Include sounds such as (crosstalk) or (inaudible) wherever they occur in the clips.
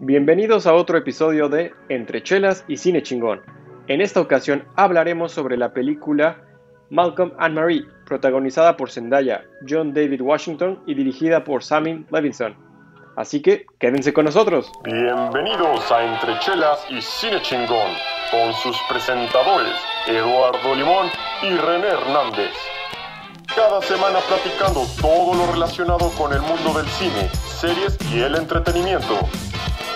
Bienvenidos a otro episodio de Entre Chelas y Cine Chingón. En esta ocasión hablaremos sobre la película Malcolm and Marie, protagonizada por Zendaya, John David Washington y dirigida por Sammy Levinson. Así que quédense con nosotros. Bienvenidos a Entre Chelas y Cine Chingón, con sus presentadores Eduardo Limón y René Hernández. Cada semana platicando todo lo relacionado con el mundo del cine, series y el entretenimiento.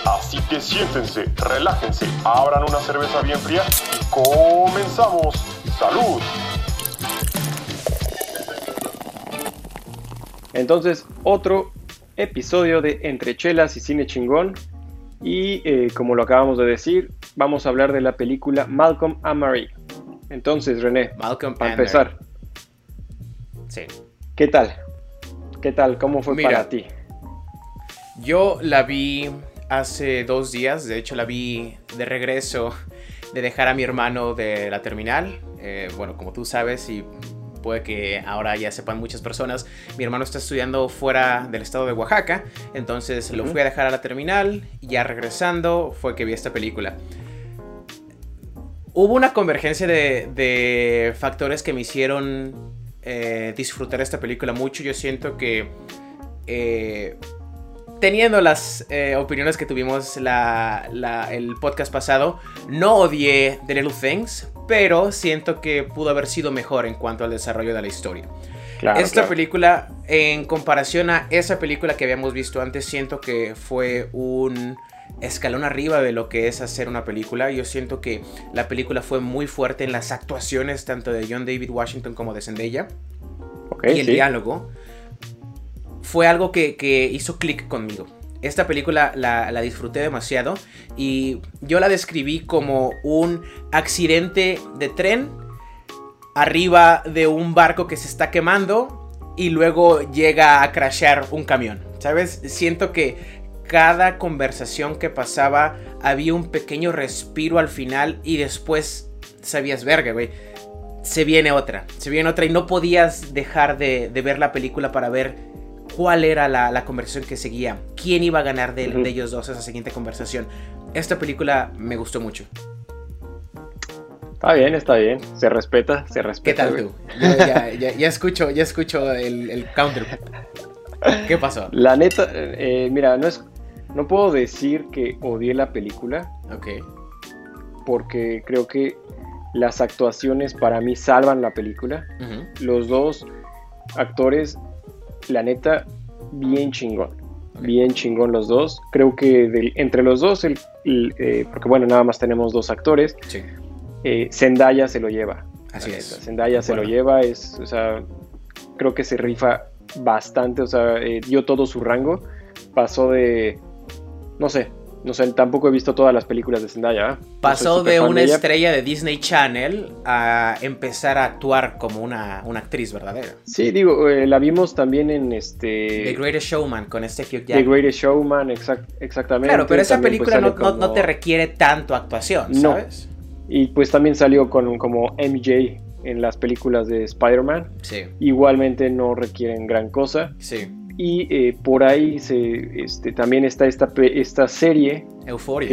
Así que siéntense, relájense, abran una cerveza bien fría y comenzamos. ¡Salud! Entonces, otro episodio de Entre Chelas y Cine Chingón. Y eh, como lo acabamos de decir, vamos a hablar de la película Malcolm and Marie. Entonces, René, Malcolm para empezar, Sí. ¿qué tal? ¿Qué tal? ¿Cómo fue Mira. para ti? Yo la vi hace dos días, de hecho la vi de regreso de dejar a mi hermano de la terminal. Eh, bueno, como tú sabes y puede que ahora ya sepan muchas personas, mi hermano está estudiando fuera del estado de Oaxaca, entonces lo fui a dejar a la terminal y ya regresando fue que vi esta película. Hubo una convergencia de, de factores que me hicieron eh, disfrutar esta película mucho. Yo siento que eh, teniendo las eh, opiniones que tuvimos la- la- el podcast pasado, no odié The Little Things, pero siento que pudo haber sido mejor en cuanto al desarrollo de la historia. Claro, Esta claro. película, en comparación a esa película que habíamos visto antes, siento que fue un escalón arriba de lo que es hacer una película. Yo siento que la película fue muy fuerte en las actuaciones, tanto de John David Washington como de Zendaya y el sí. diálogo fue algo que, que hizo clic conmigo. Esta película la, disfruté demasiado y yo la describí como un accidente de tren arriba de un barco que se está quemando y luego llega a crashear un camión. ¿Sabes? Siento que cada conversación que pasaba había un pequeño respiro al final y después sabías, verga, güey se viene otra, se viene otra y no podías dejar de, de ver la película para ver cuál era la, la conversación que seguía, quién iba a ganar de, ellos dos esa siguiente conversación. Esta película me gustó mucho. Está bien, está bien. Se respeta, se ¿Qué respeta. tal güey. tú? Yo ya, ya- ya escucho, ya escucho el, el counter. ¿Qué pasó? La neta, eh, mira, no es, no puedo decir que odié la película Ok. porque creo que las actuaciones para mí salvan la película. Los dos actores, la neta, bien chingón. Bien chingón los dos. Creo que del- entre los dos, el, el, eh, porque bueno, nada más tenemos dos actores, Sí, eh, Zendaya se lo lleva. así es. Zendaya se lo lleva, es, o sea, creo que se rifa bastante, o sea, eh, dio todo su rango, pasó de, no sé, no sé, tampoco he visto todas las películas de Zendaya. No Pasó de una ella. estrella de Disney Channel a empezar a actuar como una, una actriz verdadera. Sí, digo, eh, la vimos también en The este Greatest Showman con este Hugh The Jackman. Greatest Showman, exact- exactamente. Claro, pero esa también, pues, película no, no- no te requiere tanto actuación, No. ¿sabes? Y pues también salió con como MJ en las películas de Spider-Man. Sí, Igualmente no requieren gran cosa. sí. Y eh, por ahí se, este, también está esta, serie Euforia.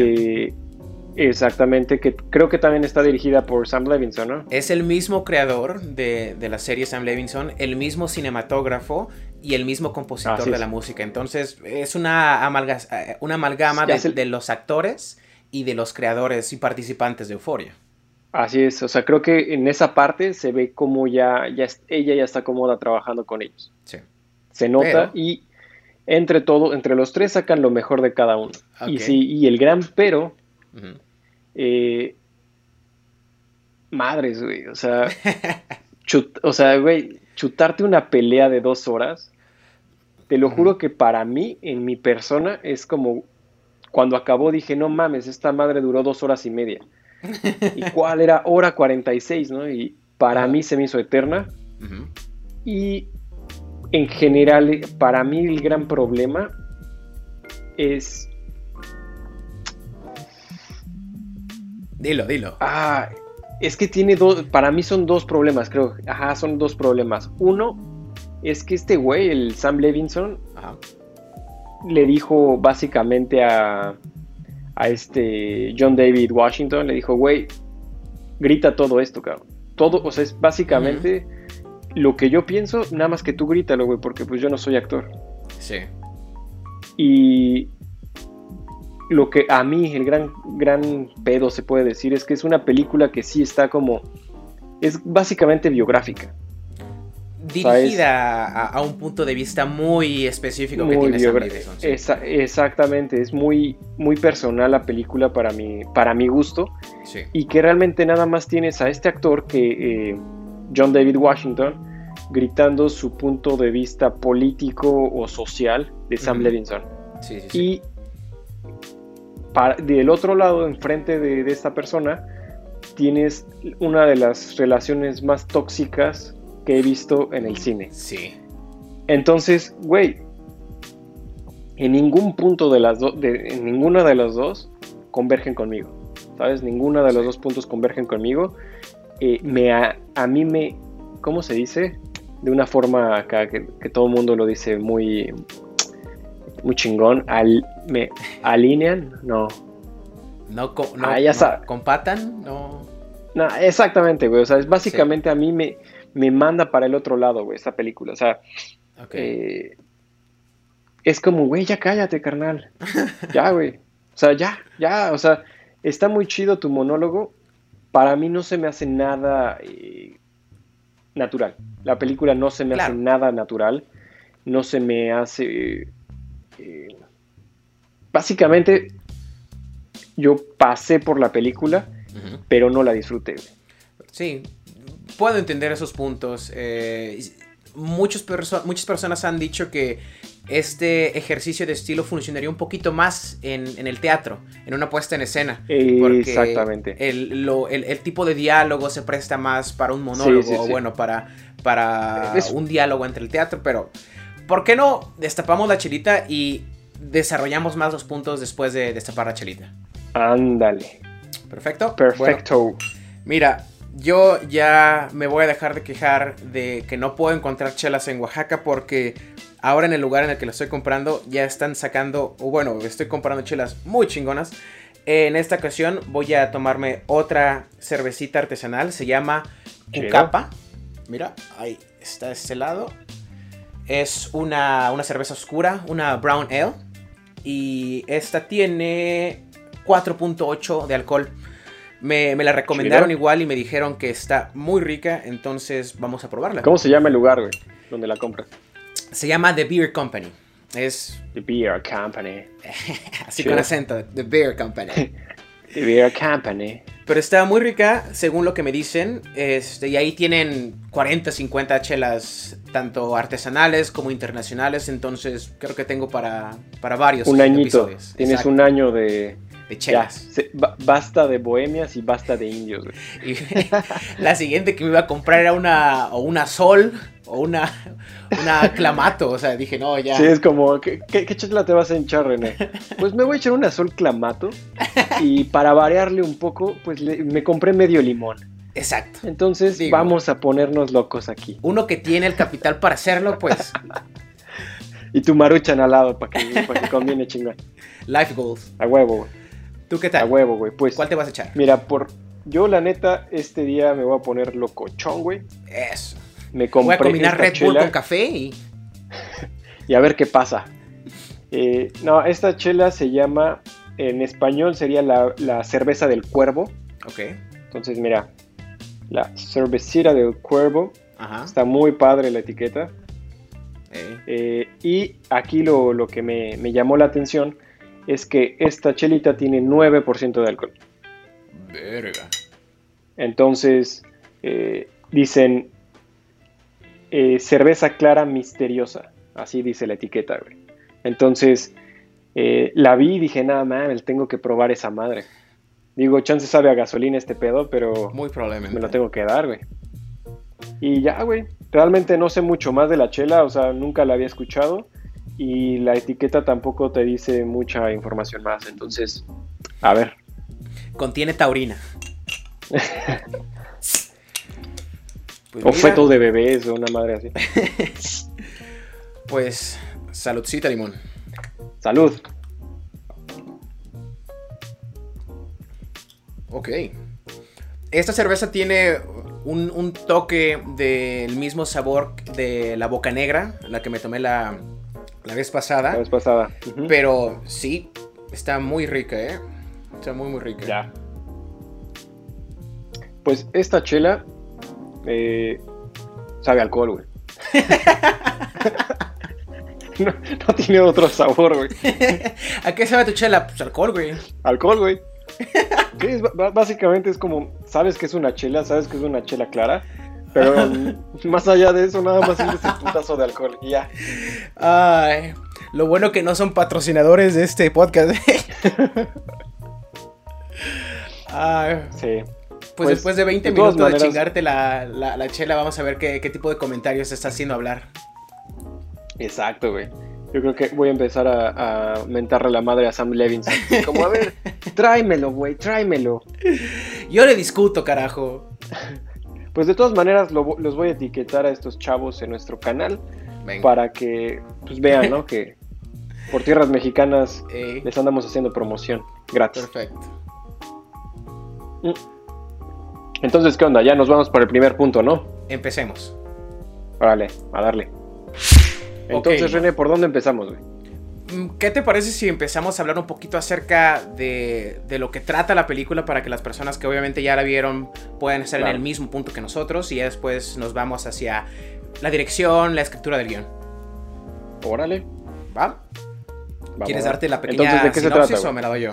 exactamente, que creo que también está dirigida por Sam Levinson, ¿no? Es el mismo creador de, de la serie Sam Levinson, el mismo cinematógrafo y el mismo compositor Así de es. la música. Entonces, es una, amalga- eh, una amalgama de, los actores y de los creadores y participantes de Euforia. Así es, o sea, creo que en esa parte se ve como ya, ya ella ya está cómoda trabajando con ellos. Sí. Se nota Pero- y entre todo, entre los tres sacan lo mejor de cada uno. Y sí, y el gran pero, eh, madres, güey, o sea, (laughs) chut- o sea, güey, chutarte una pelea de dos horas, te lo juro que para mí, en mi persona, es como cuando acabó dije, no mames, esta madre duró dos horas y media. (laughs) ¿Y cuál era? Hora 46, ¿no? Y para mí se me hizo eterna. Y en general, para mí el gran problema es... Dilo, dilo. Ah, es que tiene dos, para mí son dos problemas, creo. Ajá, son dos problemas. Uno es que este güey, el Sam Levinson, Ajá. le dijo básicamente a, a este John David Washington, le dijo, güey, grita todo esto, cabrón. Todo, o sea, es básicamente lo que yo pienso, nada más que tú grítalo, güey, porque pues yo no soy actor. Sí. Y lo que a mí, el gran, gran pedo se puede decir, es que es una película que sí está como, es básicamente biográfica. Dirigida a, a, un punto de vista muy específico que tiene Sam Davidson, sí. Esa, exactamente, es muy, muy personal la película para mi, para mi gusto. Sí. Y que realmente nada más tienes a este actor que eh, John David Washington gritando su punto de vista político o social de Sam. Levinson. Sí, sí, sí. Y para- del otro lado, enfrente de, de esta persona, tienes una de las relaciones más tóxicas que he visto en el cine. Sí. Entonces, güey, en ningún punto de las dos, en ninguna de las dos convergen conmigo. ¿Sabes? Ninguna de los Sí. dos puntos convergen conmigo. Eh, me a, a mí me, ¿cómo se dice? De una forma acá que, que todo el mundo lo dice muy, muy chingón. Al, me alinean, no. No, co- no, Ah, ya no compatan, no. No, exactamente, güey. O sea, es básicamente a mí me, me manda para el otro lado, güey, esta película. O sea. Eh, es como, güey, ya cállate, carnal. (laughs) Ya, güey. O sea, ya, ya. O sea, está muy chido tu monólogo. Para mí no se me hace nada eh, natural. La película no se me Claro. hace nada natural. No se me hace... eh, básicamente, yo pasé por la película, pero no la disfruté. Sí, puedo entender esos puntos. eh, perso- muchas personas han dicho que este ejercicio de estilo funcionaría un poquito más en, en el teatro, en una puesta en escena. Porque Exactamente. El, lo- el- el tipo de diálogo se presta más para un monólogo, Sí, sí, o bueno, para, para Es- un diálogo entre el teatro, pero ¿por qué no destapamos la chelita y desarrollamos más los puntos después de destapar la chelita? Ándale. Perfecto. Bueno, Perfecto. Mira, yo ya me voy a dejar de quejar de que no puedo encontrar chelas en Oaxaca porque ahora en el lugar en el que lo estoy comprando ya están sacando, o bueno, estoy comprando chelas muy chingonas. En esta ocasión voy a tomarme otra cervecita artesanal, se llama. Cucapa. Mira, ahí está de este lado. Es una, una cerveza oscura, una brown ale. Y esta tiene 4.8 de alcohol. Me, me la recomendaron igual y me dijeron que está muy rica, entonces vamos a probarla. ¿Cómo se llama el lugar, güey? Donde la compras. Se llama The Beer Company. Es The Beer Company. (laughs) así con acento, The Beer Company. (laughs) The Beer Company. Pero está muy rica, según lo que me dicen. Este, y ahí tienen 40, 50 chelas, tanto artesanales como internacionales. Entonces creo que tengo para, para varios Un añito. episodios. Tienes Exacto, un año de. de Ya, chelas. se- basta de bohemias y basta de indios. (laughs) Y la siguiente que me iba a comprar era una, o una Sol o una, una Clamato. O sea, dije, no, ya. Sí, es como, ¿qué, qué, qué chela te vas a hinchar, René? Pues me voy a echar una sol clamato y para variarle un poco, pues le- me compré medio limón. Exacto. Entonces Digo. vamos a ponernos locos aquí. Uno que tiene el capital para hacerlo, pues, (laughs) Y tu maruchan al lado para que, pa' que conviene chingón. life goals. A huevo, güey. ¿Tú qué A tal? huevo, güey. Pues ¿Cuál te vas a echar? mira, por yo la neta, este día me voy a poner locochón, güey. Eso. Me Voy compré a combinar esta Red Bull con café y. (laughs) y a ver qué pasa. Eh, no, esta chela se llama, en español sería la, la cerveza del cuervo. Ok. Entonces, mira, la cervecita del cuervo. Ajá. Está muy padre la etiqueta. Eh, Eh, y aquí lo, lo que me, me llamó la atención es que esta chelita tiene 9% de alcohol. Verga. Entonces, eh, dicen eh, cerveza clara misteriosa. Así dice la etiqueta, güey. Entonces, eh, la vi y dije, nada, man, tengo que probar esa madre. Digo, chance sabe a gasolina este pedo, pero Muy probablemente. me lo tengo que dar, güey. Y ya, güey. Realmente no sé mucho más de la chela, o sea, nunca la había escuchado. Y la etiqueta tampoco te dice mucha información más. Entonces, a ver. Contiene taurina. (laughs) Pues O mira, feto de bebés o una madre así. (laughs) Pues, saludcita, limón. Salud. Ok. Esta cerveza tiene un, un toque del mismo sabor de la boca negra, la que me tomé la, la vez pasada. La vez pasada. Pero sí, está muy rica, ¿eh? Está muy, muy rica. Ya. Pues esta chela eh, sabe a alcohol, güey. (laughs) no, no tiene otro sabor, güey. (laughs) ¿A qué sabe tu chela? Pues alcohol, güey. Alcohol, güey. (laughs) Es básicamente es como, sabes que es una chela, sabes que es una chela clara, pero más allá de eso, nada más sientes el putazo de alcohol y ya. Ay, lo bueno que no son patrocinadores de este podcast. Ay, Sí. Pues, Pues, después de 20 de todas minutos de chingarte la, la- la chela, vamos a ver qué, qué tipo de comentarios está haciendo hablar. Exacto, güey. Yo creo que voy a empezar a, a mentarle la madre a Sam Levinson. Como, a ver, (laughs) tráemelo, güey, tráemelo. Yo le discuto, carajo. Pues de todas maneras lo los voy a etiquetar a estos chavos en nuestro canal Venga. para que pues, vean, ¿no? Que por tierras mexicanas (laughs) Eh, les andamos haciendo promoción gratis. perfecto. Entonces, ¿qué onda? Ya nos vamos para el primer punto, ¿no? Empecemos. Órale, a darle. Entonces, Ok. René, ¿por dónde empezamos, güey? Mm, ¿Qué te parece si empezamos a hablar un poquito acerca de, de lo que trata la película para que las personas que obviamente ya la vieron puedan estar Claro. en el mismo punto que nosotros y ya después nos vamos hacia la dirección, la escritura del guion? Órale. ¿Va? ¿Quieres darte la pequeña Entonces, ¿de qué se trata? o me la doy yo?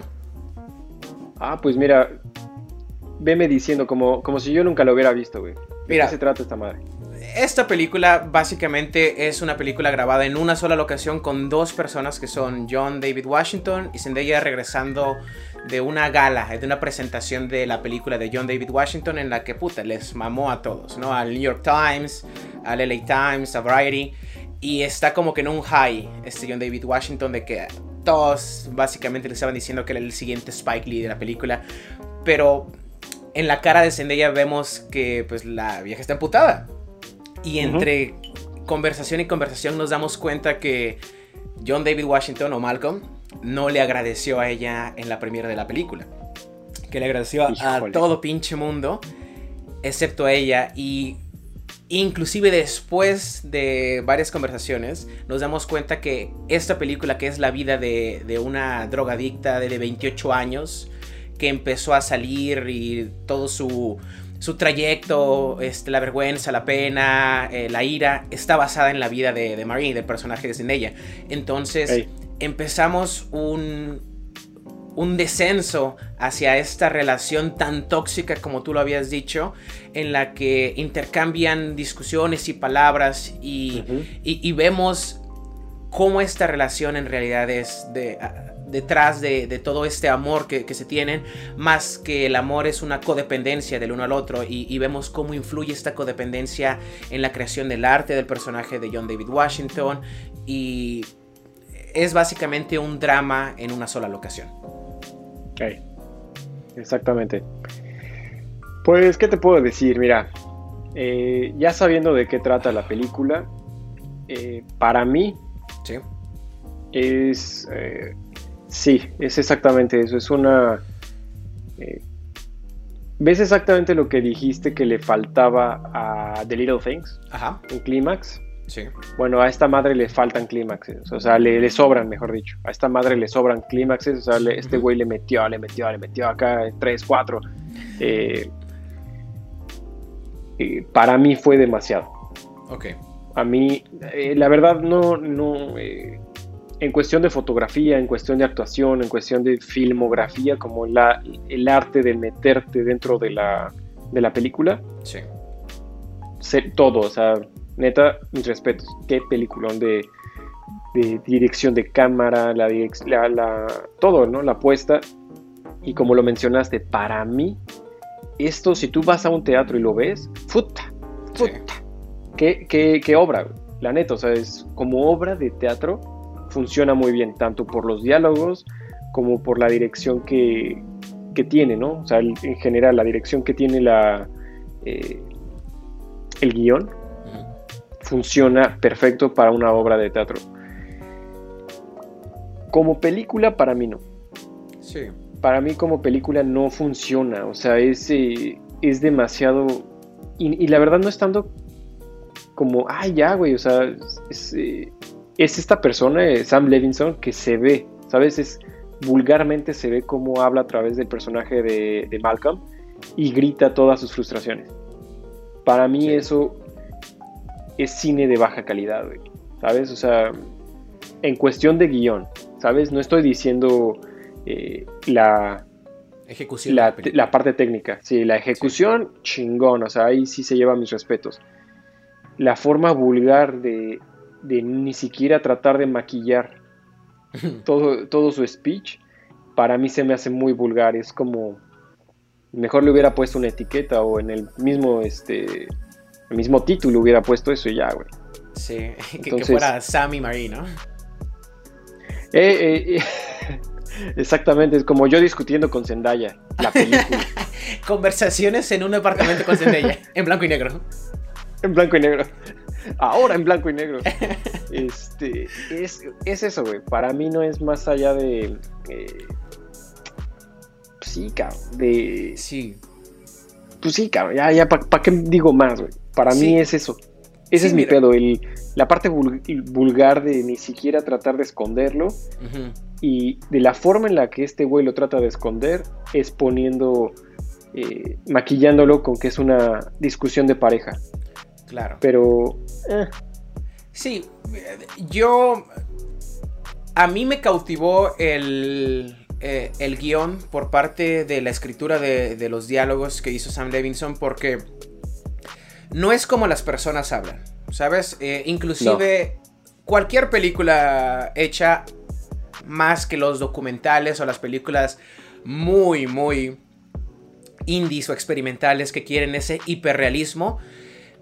Ah, pues mira, veme diciendo como, como si yo nunca lo hubiera visto, güey. ¿De Mira. qué se trata esta madre? Esta película básicamente es una película grabada en una sola locación con dos personas que son John David Washington y Zendaya regresando de una gala, de una presentación de la película de John David Washington en la que puta les mamó a todos, ¿no? Al New York Times, al LA Times, a Variety y está como que en un high este John David Washington de que todos básicamente le estaban diciendo que era el siguiente Spike Lee de la película, pero en la cara de Zendaya vemos que pues la vieja está emputada. Y entre conversación y conversación nos damos cuenta que John David Washington o Malcolm no le agradeció a ella en la primera de la película. Que le agradeció a- todo pinche mundo, excepto a ella. Y inclusive después de varias conversaciones, nos damos cuenta que esta película, que es la vida de, de una drogadicta de 28 años, que empezó a salir y todo su, su trayecto, este, la vergüenza, la pena, eh, la ira, está basada en la vida de, de Marie, del personaje de Zendaya. Entonces empezamos un, un descenso hacia esta relación tan tóxica como tú lo habías dicho, en la que intercambian discusiones y palabras y, y- y vemos cómo esta relación en realidad es de, detrás de, de todo este amor que, que se tienen, más que el amor es una codependencia del uno al otro y, y vemos cómo influye esta codependencia en la creación del arte del personaje de John David Washington y es básicamente un drama en una sola locación. Ey, Exactamente. Pues, ¿qué te puedo decir? Mira, eh, ya sabiendo de qué trata la película, eh, para mí ¿sí? es... eh, sí, es exactamente eso. Es una... eh, ¿Ves exactamente lo que dijiste que le faltaba a The Little Things? Ajá, Un clímax. sí. Bueno, a esta madre le faltan clímaxes, o sea, le, le sobran, mejor dicho. A esta madre le sobran clímaxes, o sea, le- este güey le metió, le metió, le metió acá tres, cuatro. Eh, eh, para mí fue demasiado. Ok. A mí, eh, la verdad, no, no. En cuestión de fotografía, en cuestión de actuación, en cuestión de filmografía, como la, el arte de meterte dentro de la, de la película, Sí. sé- todo, o sea, neta, mis respetos. Qué peliculón de, de dirección de cámara, la, la, la- todo, ¿no? La puesta. Y como lo mencionaste, para mí, esto, si tú vas a un teatro y lo ves, puta, Sí. puta. Qué, qué- qué obra, la neta, o sea, es como obra de teatro, funciona muy bien, tanto por los diálogos como por la dirección que, que tiene, ¿no? O sea, el- en general, la dirección que tiene la, eh, el guion funciona perfecto para una obra de teatro. Como película, para mí no. Sí. para mí como película no funciona. O sea, es, eh, es demasiado... Y, la verdad no es tanto como, ay, ya, güey, o sea, es, eh, esta persona, eh, Sam Levinson, que se ve, ¿sabes? Es vulgarmente se ve cómo habla a través del personaje de, Malcolm y grita todas sus frustraciones. Para mí eso es cine de baja calidad, güey, ¿sabes? O sea, en cuestión de guion, ¿sabes? No estoy diciendo eh, la, ejecución la, parte técnica. Sí, la ejecución, chingón, o sea, ahí sí se lleva mis respetos. La forma vulgar de, de ni siquiera tratar de maquillar (laughs) todo, todo su speech, para mí se me hace muy vulgar. Es como, mejor le hubiera puesto una etiqueta o en el mismo, este, el mismo título hubiera puesto eso y ya, güey. Sí, (laughs) que, fuera Sammy Marie, ¿no? Eh, eh, (laughs) exactamente, es como yo discutiendo con Zendaya, la película. Conversaciones en un apartamento con Zendaya, en blanco y negro. En blanco y negro. Ahora en blanco y negro. (laughs) Este, es, eso, güey. Para mí no es más allá de... Eh, sí, cabrón. De... Sí. Pues sí, cabrón. Ya, ya, ¿para qué digo más, güey? Para mí es eso. Ese es mi pedo, el, la parte vulgar de ni siquiera tratar de esconderlo y de la forma en la que este güey lo trata de esconder es poniendo, eh, maquillándolo con que es una discusión de pareja. Claro. Pero... Eh. Sí, yo... A mí me cautivó el, eh, el guion por parte de la escritura de, los diálogos que hizo Sam Levinson porque no es como las personas hablan, ¿sabes? Eh, inclusive cualquier película hecha más que los documentales o las películas muy, muy indies o experimentales que quieren ese hiperrealismo,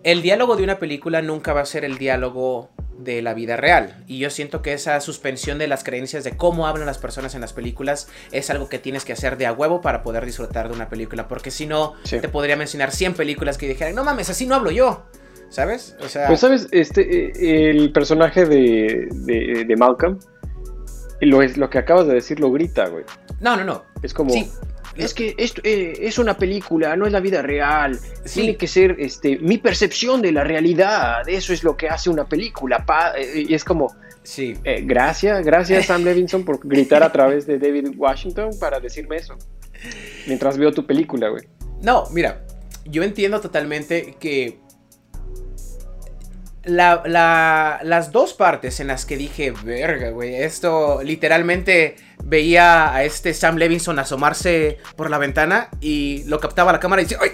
el diálogo de una película nunca va a ser el diálogo de la vida real. Y yo siento que esa suspensión de las creencias de cómo hablan las personas en las películas es algo que tienes que hacer de a huevo para poder disfrutar de una película. Porque si no, te podría mencionar 100 películas que dijeran, no mames, así no hablo yo. ¿Sabes? O sea... Pues sabes, este, eh, el personaje de, de, Malcolm, lo, es, lo que acabas de decir lo grita, güey. No, no, no. Es como es que esto eh, es una película, no es la vida real. Tiene que ser este, mi percepción de la realidad. Eso es lo que hace una película. Eh, y es como, sí. Eh, gracias, gracias Sam Levinson por gritar a través de David Washington para decirme eso. Mientras veo tu película, güey. No, mira, yo entiendo totalmente que las dos partes en las que dije, verga, güey, esto literalmente veía a este Sam Levinson asomarse por la ventana y lo captaba la cámara y decía, ¡ay!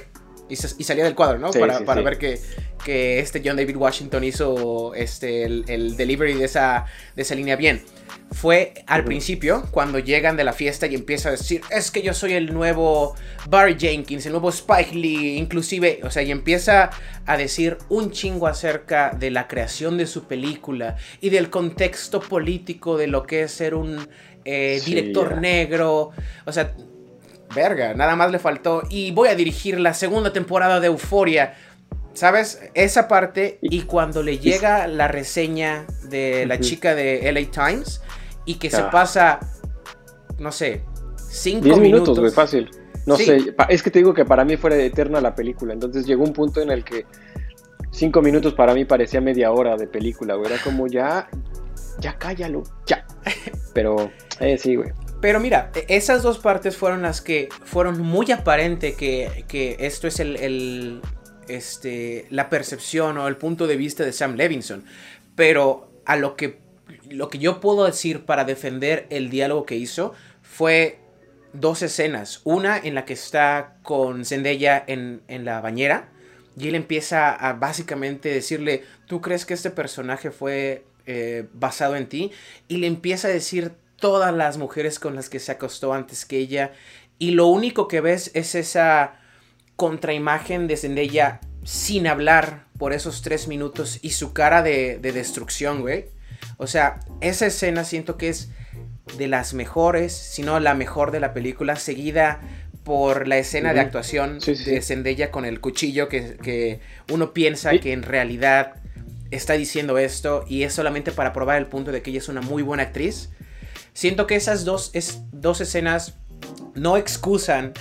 Y, salía del cuadro, ¿no? para, ver que, que, este John David Washington hizo este, el, delivery de esa, de esa línea bien fue al principio, cuando llegan de la fiesta y empieza a decir, es que yo soy el nuevo Barry Jenkins, el nuevo Spike Lee, inclusive, o sea, y empieza a decir un chingo acerca de la creación de su película y del contexto político de lo que es ser un eh, director negro, o sea, verga, nada más le faltó, y voy a dirigir la segunda temporada de Euforia. ¿Sabes? Esa parte y cuando le llega la reseña de la chica de LA Times, y que se pasa, no sé, 5 minutos. minutos, güey, fácil. No sé, es que te digo que para mí fuera eterna la película, entonces llegó un punto en el que 5 minutos para mí parecía media hora de película, güey, era como ya, ya cállalo, ya. (laughs) Pero, eh, sí, güey. Pero mira, e, esas dos partes fueron las que fueron muy aparente que, que esto es el, el, este, la percepción o el punto de vista de Sam Levinson. Pero a lo que lo que yo puedo decir para defender el diálogo que hizo fue dos escenas. Una en la que está con Zendaya en, la bañera y él empieza a básicamente decirle, ¿tú crees que este personaje fue eh, basado en ti? Y le empieza a decir todas las mujeres con las que se acostó antes que ella. Y lo único que ves es esa contraimagen de Zendaya sin hablar por esos tres minutos y su cara de, de destrucción, güey. O sea, esa escena siento que es de las mejores, si no la mejor de la película, seguida por la escena de actuación de Zendaya con el cuchillo que, uno piensa que en realidad está diciendo esto y es solamente para probar el punto de que ella es una muy buena actriz. Siento que esas dos, es, dos escenas no excusan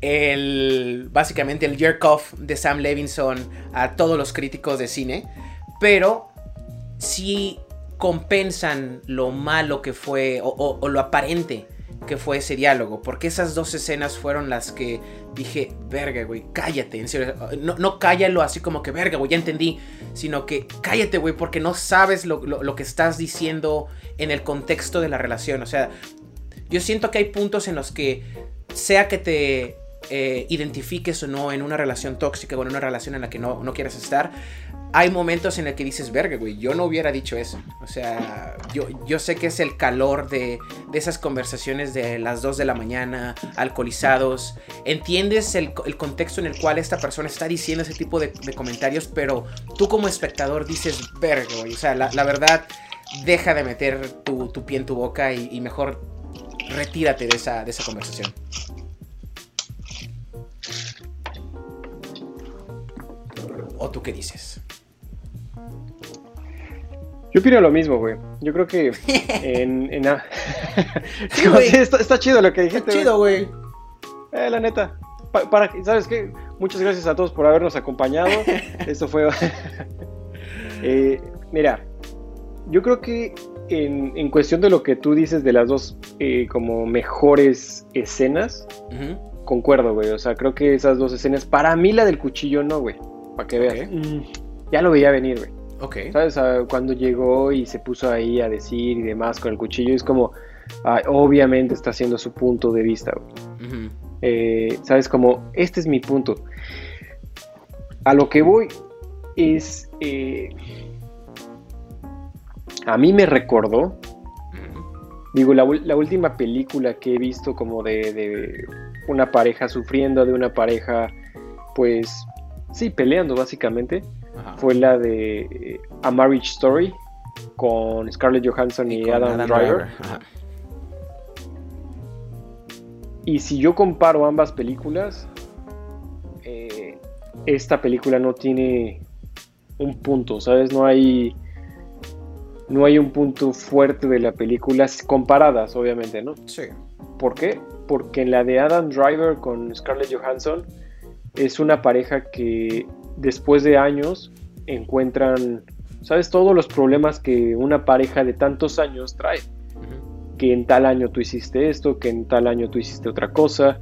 el, básicamente el jerk off de Sam Levinson a todos los críticos de cine, pero sí compensan lo malo que fue o, lo aparente que fue ese diálogo, porque esas dos escenas fueron las que dije, verga, güey, cállate, no, no cállalo así como que, verga, güey, ya entendí, sino que cállate, güey, porque no sabes lo, lo que estás diciendo en el contexto de la relación, o sea, yo siento que hay puntos en los que, sea que te eh, identifiques o no en una relación tóxica o en una relación en la que no, no quieres estar, hay momentos en el que dices, verga, güey, yo no hubiera dicho eso. O sea, yo, yo sé que es el calor de, esas conversaciones de las 2 de la mañana, alcoholizados. Entiendes el, contexto en el cual esta persona está diciendo ese tipo de, comentarios, pero tú como espectador dices, verga, güey. O sea, la, verdad, deja de meter tu, pie en tu boca y, y mejor retírate de esa, de esa conversación. ¿O tú qué dices? Yo opino lo mismo, güey. Yo creo que (laughs) en... en (laughs) está, chido lo que dijiste. Está chido, güey. Eh, la neta. para, ¿Sabes qué? Muchas gracias a todos por habernos acompañado. (laughs) Esto fue... eh, mira, yo creo que en, en, cuestión de lo que tú dices de las dos eh, como mejores escenas, concuerdo, güey. O sea, creo que esas dos escenas, para mí la del cuchillo no, güey. Para que veas. Mm, ya lo veía venir, güey. Ok. ¿Sabes? Cuando llegó y se puso ahí a decir y demás con el cuchillo, es como, obviamente está haciendo su punto de vista. Eh, ¿Sabes? Como, este es mi punto. A lo que voy es... Eh, a mí me recordó, digo, la, última película que he visto como de, de una pareja sufriendo, de una pareja, pues, sí, peleando básicamente, fue la de eh, A Marriage Story con Scarlett Johansson y, Adam, Driver. Y si yo comparo ambas películas, eh, esta película no tiene un punto, ¿sabes? No hay no hay un punto fuerte de la película comparadas, obviamente, ¿no? Sí. ¿Por qué? Porque en la de Adam Driver con Scarlett Johansson es una pareja que después de años encuentran, ¿sabes? Todos los problemas que una pareja de tantos años trae. Que en tal año tú hiciste esto, que en tal año tú hiciste otra cosa.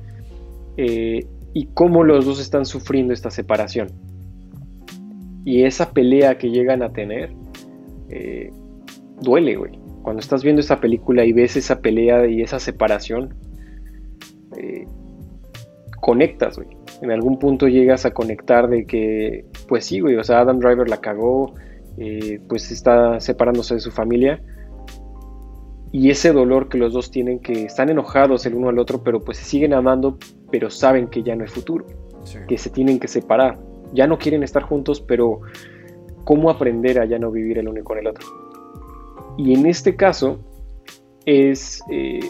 Eh, y cómo los dos están sufriendo esta separación. Y esa pelea que llegan a tener, eh, duele, güey. Cuando estás viendo esa película y ves esa pelea y esa separación, eh, conectas, güey en algún punto llegas a conectar de que, pues sí, güey, o sea, Adam Driver la cagó, eh, pues está separándose de su familia. Y ese dolor que los dos tienen, que están enojados el uno al otro, pero pues se siguen amando, pero saben que ya no hay futuro, que se tienen que separar. Ya no quieren estar juntos, pero ¿cómo aprender a ya no vivir el uno con el otro? Y en este caso es, eh,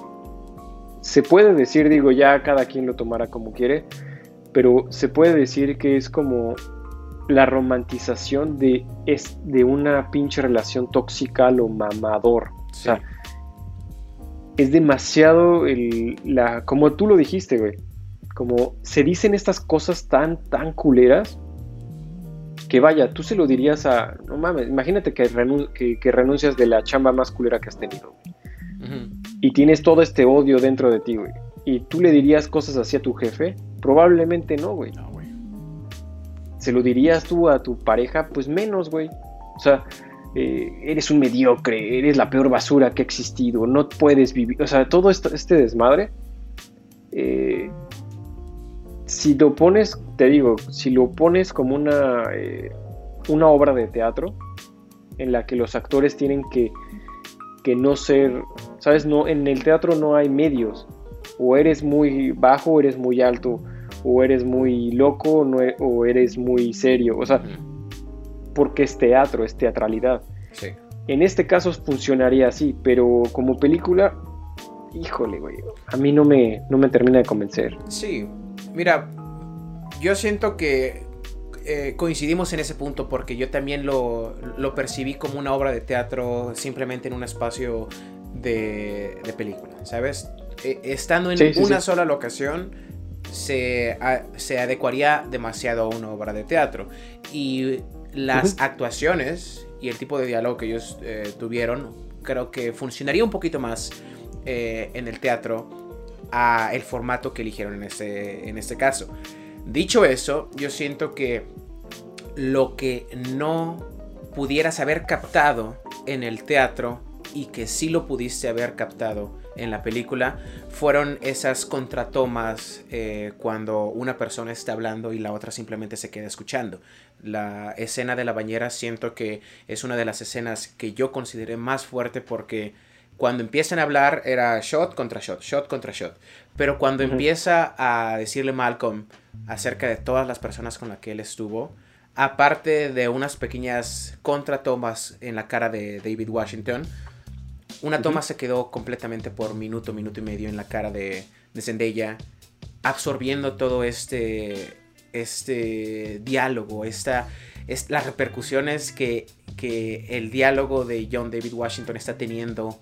se puede decir, digo, ya cada quien lo tomará como quiere, pero se puede decir que es como la romantización de, es, de una pinche relación tóxica lo mamador. O sea, es demasiado el, la, como tú lo dijiste, güey. Como se dicen estas cosas tan, tan culeras que vaya, tú se lo dirías a, no mames, imagínate que, que, renuncias de la chamba más culera que has tenido. Y tienes todo este odio dentro de ti, güey. Y tú le dirías cosas así a tu jefe, Probablemente no, güey. No, güey. ¿Se lo dirías tú a tu pareja? Pues menos, güey. O sea, eh, eres un mediocre, eres la peor basura que ha existido, no puedes vivir. O sea, todo esto, este desmadre. Eh, si lo pones, te digo, si lo pones como una, eh, una obra de teatro en la que los actores tienen que, que no ser, ¿sabes? No, en el teatro no hay medios o eres muy bajo o eres muy alto, o eres muy loco e, o eres muy serio, o sea, porque es teatro, es teatralidad. En este caso funcionaría así, pero como película, híjole, güey, a mí no me, no me termina de convencer. Sí, mira, yo siento que eh, coincidimos en ese punto porque yo también lo, lo, percibí como una obra de teatro simplemente en un espacio de, de película, ¿sabes? Eh, estando en una sola locación, se, se, adecuaría demasiado a una obra de teatro. Y las actuaciones y el tipo de diálogo que ellos eh, tuvieron, creo que funcionaría un poquito más eh, en el teatro a el formato que eligieron en este, en este caso. Dicho eso, yo siento que lo que no pudieras haber captado en el teatro y que sí lo pudiste haber captado en la película fueron esas contratomas eh, cuando una persona está hablando y la otra simplemente se queda escuchando. La escena de la bañera siento que es una de las escenas que yo consideré más fuerte porque cuando empiezan a hablar era shot contra shot, shot contra shot. Pero cuando empieza a decirle Malcolm acerca de todas las personas con las que él estuvo, aparte de unas pequeñas contratomas en la cara de David Washington, una toma se quedó completamente por minuto, minuto y medio en la cara de, de Zendaya, absorbiendo todo este, este diálogo, esta, es, las repercusiones que, que, el diálogo de John David Washington está teniendo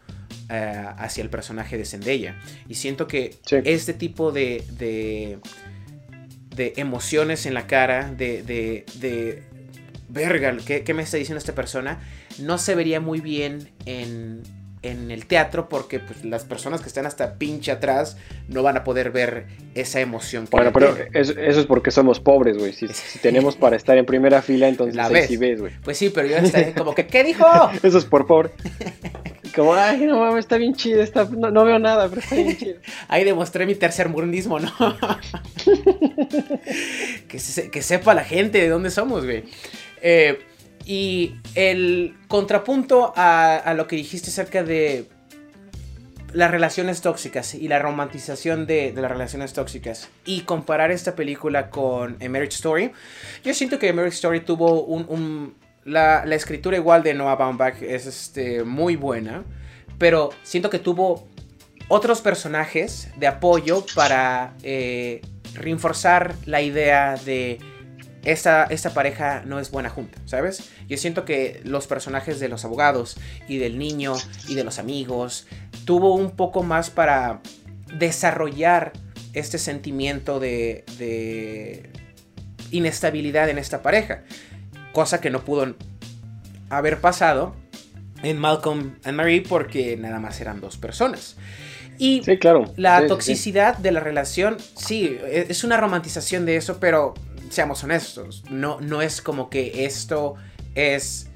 eh, hacia el personaje de Zendaya. Y siento que este tipo de, de, de, emociones en la cara, de, de, de verga, ¿qué, ¿qué, me está diciendo esta persona? No se vería muy bien en, en el teatro porque pues, las personas que están hasta pinche atrás no van a poder ver esa emoción. Que bueno, pero eso, es porque somos pobres, güey. Si, tenemos para estar en primera fila, entonces la ves. güey. Pues sí, pero yo estaré como que, (laughs) ¿qué dijo? eso es por pobre. (laughs) Como, ay, no mames, está bien chido, está, no, veo nada, pero está bien chido. (laughs) Ahí demostré mi tercer mundismo, ¿no? que, que sepa la gente de dónde somos, güey. Eh, y el contrapunto a, lo que dijiste acerca de las relaciones tóxicas y la romantización de, las relaciones tóxicas y comparar esta película con A Marriage Story, yo siento que A Marriage Story tuvo un... la, escritura igual de Noah Baumbach es este, muy buena, pero siento que tuvo otros personajes de apoyo para eh, reforzar la idea de esta, pareja no es buena junta, ¿sabes? Yo siento que los personajes de los abogados y del niño y de los amigos tuvo un poco más para desarrollar este sentimiento de, de inestabilidad en esta pareja, cosa que no pudo haber pasado en Malcolm and Marie porque nada más eran dos personas. Y claro. la toxicidad de la relación, sí, e, es una romantización de eso, pero seamos honestos, no, no es como que esto es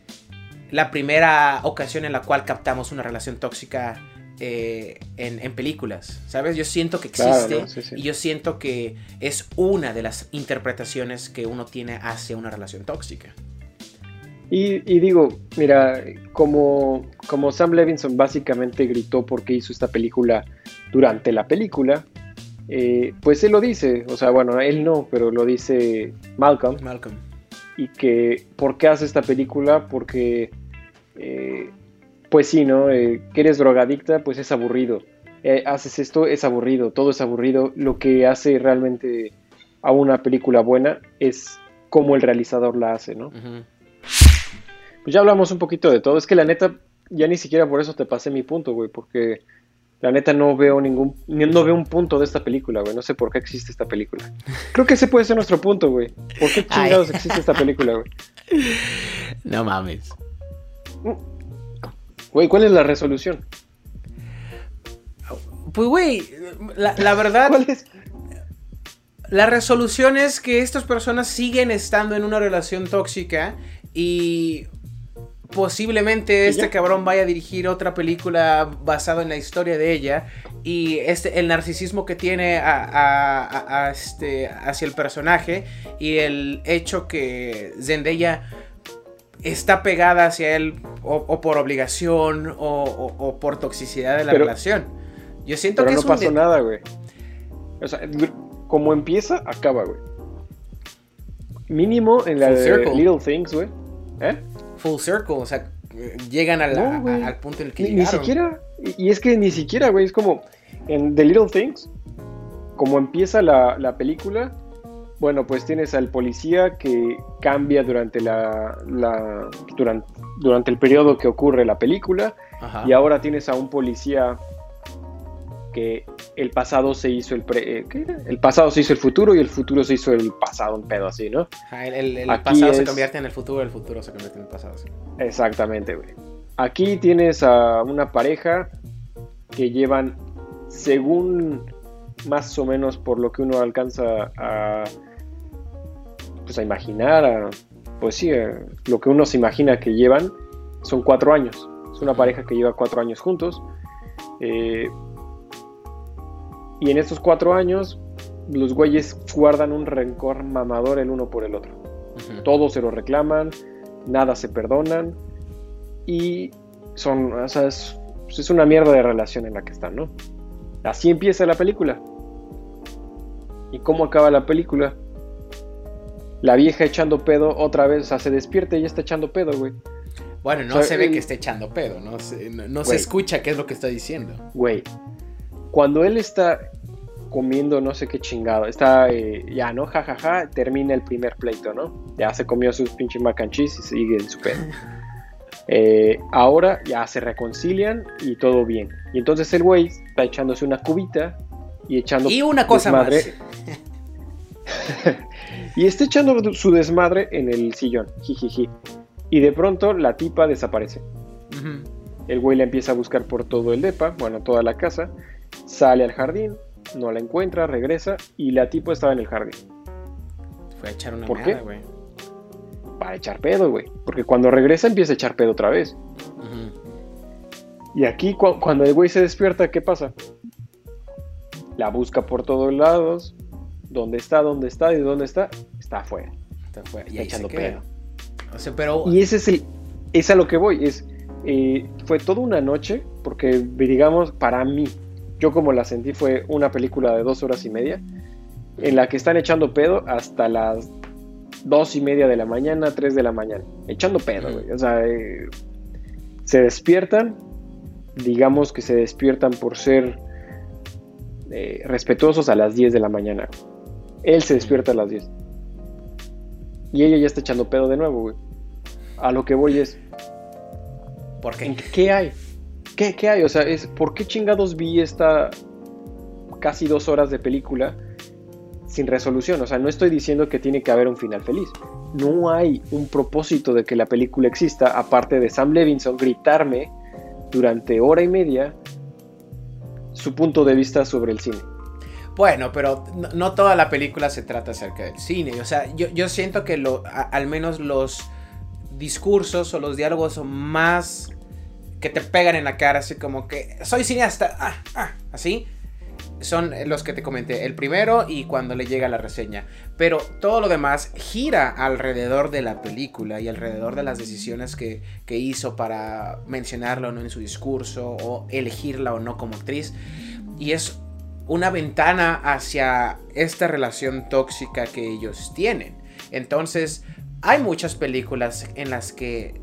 la primera ocasión en la cual captamos una relación tóxica eh, en, películas, ¿sabes? Yo siento que existe y yo siento que es una de las interpretaciones que uno tiene hacia una relación tóxica. Y, digo, mira, como, como Sam Levinson básicamente gritó porque hizo esta película durante la película, eh, pues él lo dice, o sea, bueno, él no, pero lo dice Malcolm. Malcolm. Y que, ¿por qué hace esta película? Porque, eh, pues sí, ¿no? Eh, que eres drogadicta, pues es aburrido. haces esto, es aburrido, todo es aburrido. Lo que hace realmente a una película buena es cómo el realizador la hace, ¿no? Pues ya hablamos un poquito de todo. Es que la neta, ya ni siquiera por eso te pasé mi punto, güey, porque la neta no veo ningún, no veo un punto de esta película, güey. No sé por qué existe esta película. Creo que ese puede ser nuestro punto, güey. ¿Por qué chingados existe esta película, güey? No mames. Güey, ¿cuál es la resolución? Pues, güey, la, la verdad... ¿Cuál es? La resolución es que estas personas siguen estando en una relación tóxica y posiblemente este cabrón vaya a dirigir otra película basada en la historia de ella y este el narcisismo que tiene a, este, hacia el personaje y el hecho que Zendaya está pegada hacia él o, por obligación o, por toxicidad de la relación. Yo siento que no pasó nada, güey. O sea, como empieza, acaba, güey. Mínimo en la de Little Things, güey. ¿Eh? Full circle, o sea, llegan al punto en el que ni, Ni siquiera, y, es que ni siquiera, güey, es como en The Little Things, como empieza la, película, bueno, pues tienes al policía que cambia durante la, durante, durante el periodo que ocurre la película y ahora tienes a un policía que el pasado se hizo el pre, eh, ¿qué era? El pasado se hizo el futuro y el futuro se hizo el pasado, un pedo así, ¿no? Ajá, el el- el Aquí pasado se convierte en el futuro, el futuro se convierte en el pasado. sí. Exactamente, güey. Aquí tienes a una pareja que llevan, según más o menos por lo que uno alcanza a, pues a imaginar, a- pues sí, a- lo que uno se imagina que llevan, son cuatro años. Es una pareja que lleva cuatro años juntos. eh, y en estos cuatro años, los güeyes guardan un rencor mamador el uno por el otro todos se lo reclaman, nada se perdonan y son, o sea, es, pues es una mierda de relación en la que están, ¿no? Así empieza la película. ¿Y cómo acaba la película? La vieja echando pedo otra vez, o sea, se despierta y ya está echando pedo, güey. Bueno, no O sea, se ve el- que esté echando pedo, no, se, no, no se escucha qué es lo que está diciendo. Güey, cuando él está comiendo no sé qué chingado, está eh, ya, ¿no? Ja, ja, ja, termina el primer pleito, ¿no? Ya se comió sus pinche mac and cheese y sigue en su pedo. (laughs) Eh, ahora ya se reconcilian y todo bien. Y entonces el güey está echándose una cubita y echando Y una cosa desmadre. (laughs) y está echando su desmadre en el sillón, jijiji. Y de pronto la tipa desaparece. más. El güey la empieza a buscar por todo el depa, bueno, toda la casa. Sale al jardín, no la encuentra, regresa y la tipa estaba en el jardín. Fue a echar una ¿Por meada, güey. Para echar pedo, güey. Porque cuando regresa empieza a echar pedo otra vez. Y aquí cu- cuando el güey se despierta, ¿qué pasa? La busca por todos lados. ¿Dónde está? ¿Dónde está? ¿Y dónde está? Está afuera. Está fuera. Y Está echando pedo. O sea, pero Y ese es el. Es a lo que voy. Es, eh, fue toda una noche. Porque, digamos, para mí, yo como la sentí, fue una película de dos horas y media. En la que están echando pedo hasta las dos y media de la mañana, tres de la mañana. Echando pedo, güey. O sea, eh, se despiertan. Digamos que se despiertan por ser eh, respetuosos a las 10 de la mañana. Él se despierta a las 10. Y ella ya está echando pedo de nuevo, güey. A lo que voy es, ¿por qué? ¿en qué, qué hay? ¿Qué, qué hay? O sea, es, ¿por qué chingados vi esta casi dos horas de película sin resolución? O sea, no estoy diciendo que tiene que haber un final feliz. No hay un propósito de que la película exista, aparte de Sam Levinson gritarme durante hora y media su punto de vista sobre el cine. Bueno, pero no, toda la película se trata acerca del cine. O sea, yo, yo siento que lo, al menos los discursos o los diálogos son más que te pegan en la cara, así como que soy cineasta, ah, ah, así. Son los que te comenté, el primero y cuando le llega la reseña. Pero todo lo demás gira alrededor de la película y alrededor de las decisiones que, que hizo para mencionarla o no en su discurso o elegirla o no como actriz. Y es una ventana hacia esta relación tóxica que ellos tienen. Entonces, hay muchas películas en las que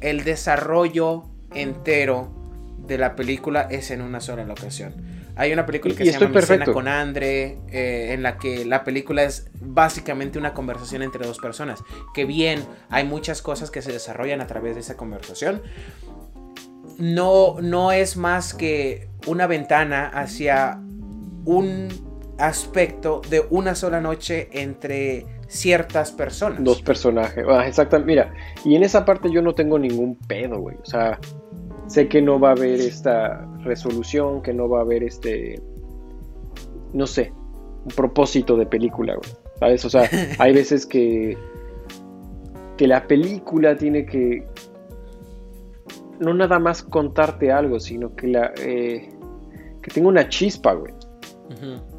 el desarrollo entero de la película es en una sola locación. Hay una película que Y se llama Mi Cena perfecto. con Andre, eh, en la que la película es básicamente una conversación entre dos personas. Que bien, hay muchas cosas que se desarrollan a través de esa conversación. No, no es más que una ventana hacia un aspecto de una sola noche entre ciertas personas. Dos personajes. Ah, exactamente. Mira, y en esa parte yo no tengo ningún pedo, güey. O sea, sé que no va a haber esta resolución, que no va a haber este. No sé, un propósito de película, güey. ¿Sabes? O sea, (laughs) hay veces que. que la película tiene que. No nada más contarte algo, sino que la. eh, que tenga una chispa, güey.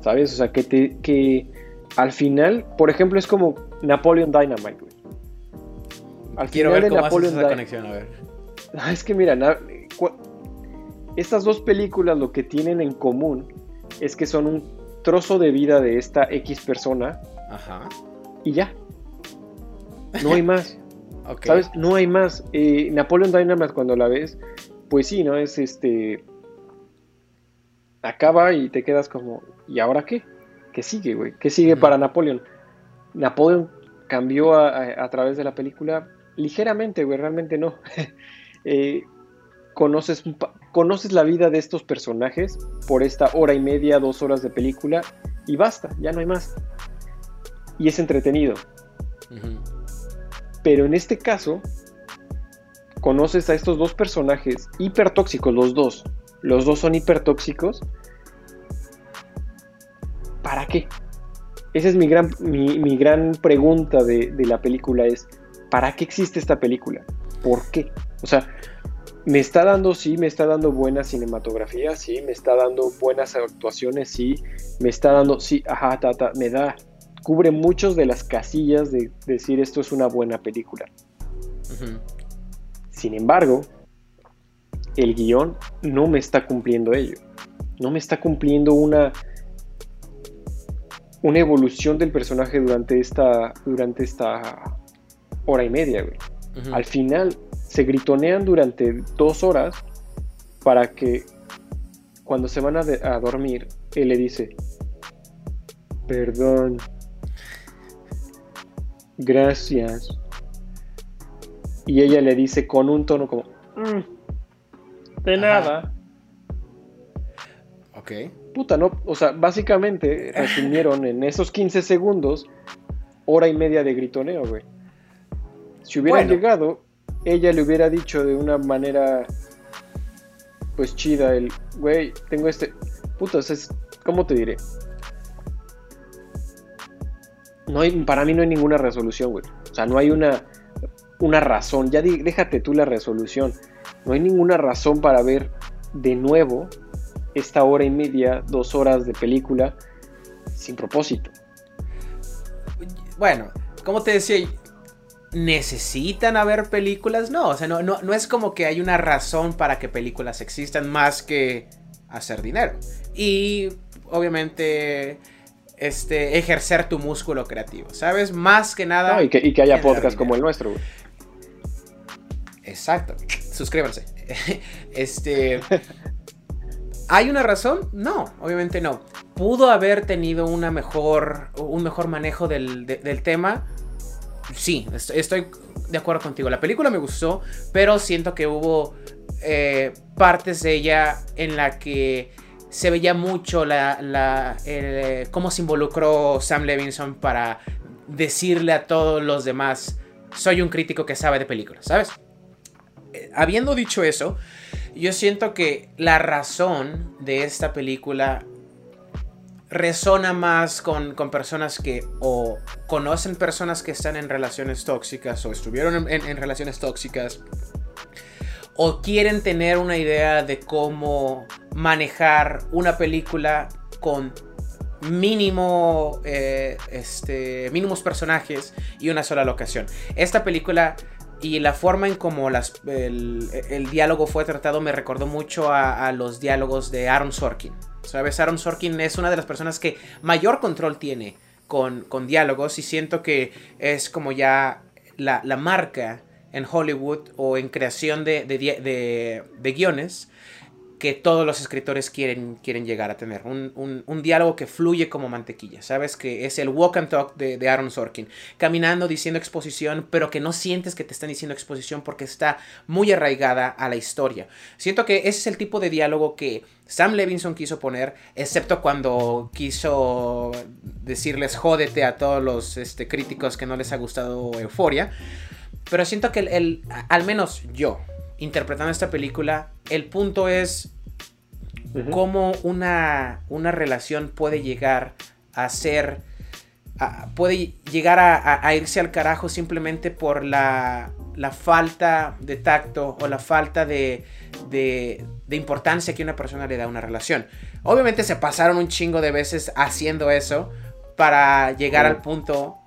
¿Sabes? O sea, que te que al final, por ejemplo, es como Napoleon Dynamite, güey. Al Quiero final ver de cómo haces Napoleon esa Dy- conexión, a ver. Ah, Es que mira, na- estas dos películas lo que tienen en común es que son un trozo de vida de esta X persona Ajá. y ya. No hay más. (laughs) ¿Sabes? No hay más. Eh, Napoleon Dynamite cuando la ves, pues sí, ¿no? Es este... Acaba y te quedas como, ¿y ahora qué? ¿Qué sigue, güey? ¿Qué sigue para Napoleon? Napoleon cambió a, a- a través de la película ligeramente, güey, realmente no. (laughs) Eh, conoces, conoces la vida de estos personajes por esta hora y media, dos horas de película y basta, ya no hay más. Y es entretenido. Pero en este caso, conoces a estos dos personajes hipertóxicos, los dos. Los dos son hipertóxicos. ¿Para qué? Esa es mi gran, mi, gran pregunta de, de la película es, ¿para qué existe esta película? ¿Por qué? O sea, me está dando, sí, me está dando buena cinematografía, sí, me está dando buenas actuaciones, sí, me está dando, sí, ajá, ta, ta, me da, cubre muchos de las casillas de decir esto es una buena película. Sin embargo, el guion no me está cumpliendo ello. No me está cumpliendo una, una evolución del personaje durante esta, durante esta hora y media, güey. Al final se gritonean durante dos horas para que cuando se van a, a dormir, él le dice, perdón, gracias. Y ella le dice con un tono como, mm, de nada. Ok. Puta, ¿no? O sea, básicamente resumieron en esos 15 segundos hora y media de gritoneo, güey. Si hubieran llegado, ella le hubiera dicho de una manera, pues chida, el, güey, tengo este... Puta, es, ¿cómo te diré? No hay, para mí no hay ninguna resolución, güey. O sea, no hay una, una razón. Ya déjate tú la resolución. No hay ninguna razón para ver de nuevo esta hora y media, dos horas de película sin propósito. Bueno, como te decía, ¿necesitan haber películas? No, o sea, no, no, no es como que hay una razón para que películas existan más que hacer dinero. Y obviamente este, ejercer tu músculo creativo, ¿sabes? Más que nada. y, que, haya podcast como el nuestro, Exacto. Suscríbanse. (laughs) este. ¿Hay una razón? No, obviamente no. ¿Pudo haber tenido una mejor, un mejor manejo del, tema? Sí, estoy de acuerdo contigo. La película me gustó, pero siento que hubo eh, partes de ella en la que se veía mucho la, cómo se involucró Sam Levinson para decirle a todos los demás, soy un crítico que sabe de películas, ¿sabes? Habiendo dicho eso, yo siento que la razón de esta película resona más con, personas que o conocen personas que están en relaciones tóxicas o estuvieron en relaciones tóxicas o quieren tener una idea de cómo manejar una película con mínimo eh, este, mínimos personajes y una sola locación. Esta película y la forma en cómo el, diálogo fue tratado me recordó mucho a, los diálogos de Aaron Sorkin. ¿Sabes? Aaron Sorkin es una de las personas que mayor control tiene con, diálogos y siento que es como ya la, marca en Hollywood o en creación de, guiones que todos los escritores quieren, quieren llegar a tener. Un, diálogo que fluye como mantequilla, ¿sabes? Que es el walk and talk de, Aaron Sorkin. Caminando, diciendo exposición, pero que no sientes que te están diciendo exposición porque está muy arraigada a la historia. Siento que ese es el tipo de diálogo que Sam Levinson quiso poner, excepto cuando quiso decirles jódete a todos los este, críticos que no les ha gustado Euforia. Pero siento que el, al menos yo, interpretando esta película, el punto es cómo una, una, relación puede llegar a ser... puede llegar a, irse al carajo simplemente por la, la falta de tacto o la falta de, de, importancia que una persona le da a una relación. Obviamente se pasaron un chingo de veces haciendo eso para llegar al punto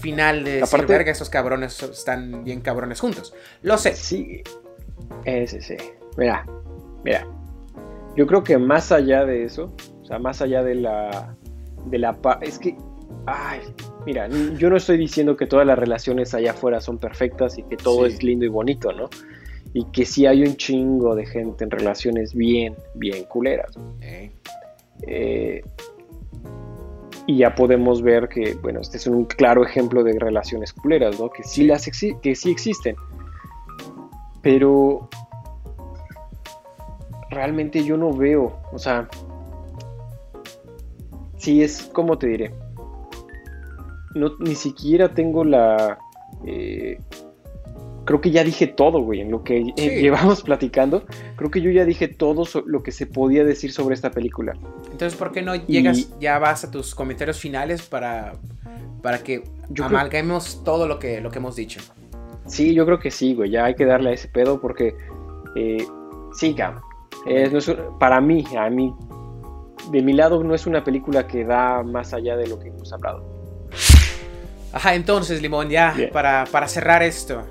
final de Aparte, decir, verga, esos cabrones están bien cabrones juntos. Lo sé. Sí, ese sí. Mira, mira. Yo creo que más allá de eso, o sea, más allá de la. de la es que. Ay, mira, yo no estoy diciendo que todas las relaciones allá afuera son perfectas y que todo es lindo y bonito, ¿no? Y que sí hay un chingo de gente en relaciones bien, bien culeras. Eh, y ya podemos ver que, bueno, este es un claro ejemplo de relaciones culeras, ¿no? Que sí, las que sí existen. Pero realmente yo no veo, o sea, sí es como te diré, no, ni siquiera tengo la... Eh, creo que ya dije todo, güey, en lo que eh, llevamos (laughs) platicando. Creo que yo ya dije todo lo que se podía decir sobre esta película. Entonces, ¿por qué no llegas, ya vas a tus comentarios finales para, para que amalguemos todo lo que, lo que hemos dicho? Sí, yo creo que sí, güey, ya hay que darle a ese pedo porque, eh, sí, cabrón. para mí, a mí, de mi lado, no es una película que da más allá de lo que hemos hablado. Ajá, entonces, Limón, ya, para, para cerrar esto